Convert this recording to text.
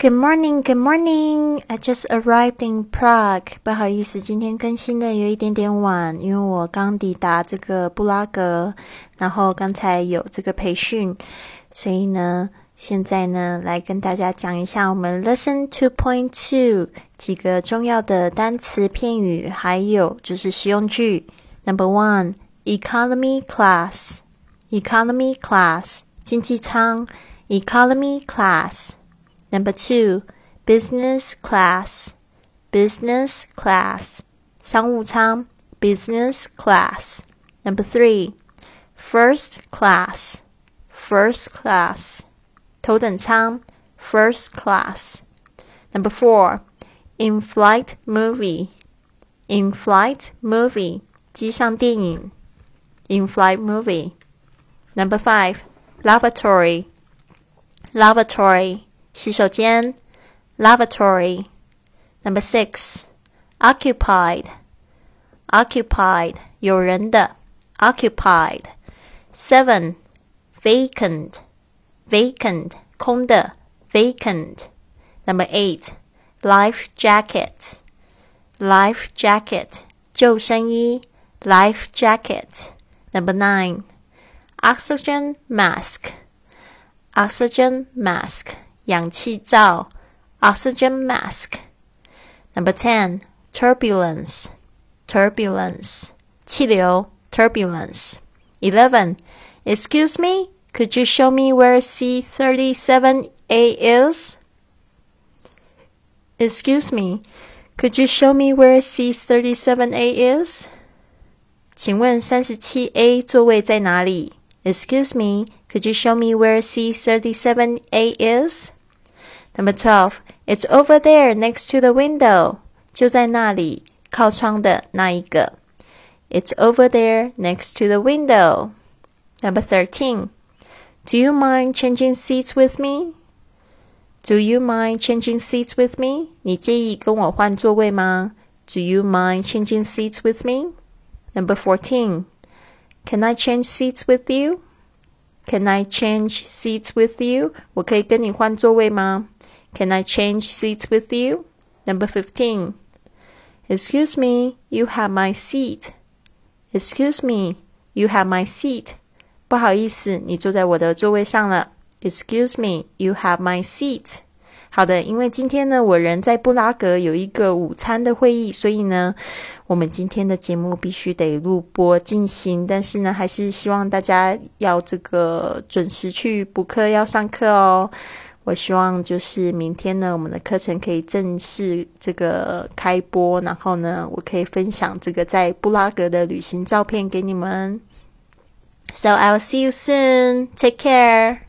Good morning, good morning. I just arrived in Prague. 不好意思，今天更新的有一点点晚，因为我刚抵达这个布拉格，然后刚才有这个培训，所以呢，现在呢，来跟大家讲一下我们 Lesson Two Point Two 几个重要的单词片语，还有就是实用句。Number one, economy class, economy class 经济舱，economy class。Number two, business class, business class, 商务舱 business class. Number three, first class, first class, 头等舱 first class. Number four, in-flight movie, in-flight movie, 机上电影 in-flight movie. Number five, lavatory, lavatory. 洗手间，lavatory。Number six, occupied, occupied 有人的，occupied。Seven, vacant, vacant 空的，vacant。Number eight, life jacket, life jacket 救生衣，life jacket。Number nine, oxygen mask, oxygen mask 氧气罩 oxygen mask. Number 10, turbulence, turbulence, 气流 turbulence. 11, excuse me, could you show me where C37A is? Excuse me, could you show me where C37A is? 请问三十七 A 座位在哪里？Excuse me, could you show me where C37A is? Number twelve, it's over there next to the window. 就在那里，靠窗的那一个。It's over there next to the window. Number thirteen, do you mind changing seats with me? Do you mind changing seats with me? 你介意跟我换座位吗？Do you mind changing seats with me? Number fourteen, can I change seats with you? Can I change seats with you? 我可以跟你换座位吗 ？can I change seats with you? Number 15. Excuse me, you have my seat. Excuse me, you have my seat. 不好意思，你坐在我的座位上了。Excuse me, you have my seat. 好的，因为今天呢，我人在布拉格有一个午餐的会议，所以呢，我们今天的节目必须得录播进行。但是呢，还是希望大家要这个准时去补课，要上课哦。我希望就是明天呢，我们的课程可以正式这个开播，然后呢，我可以分享这个在布拉格的旅行照片给你们。So I'll see you soon. Take care.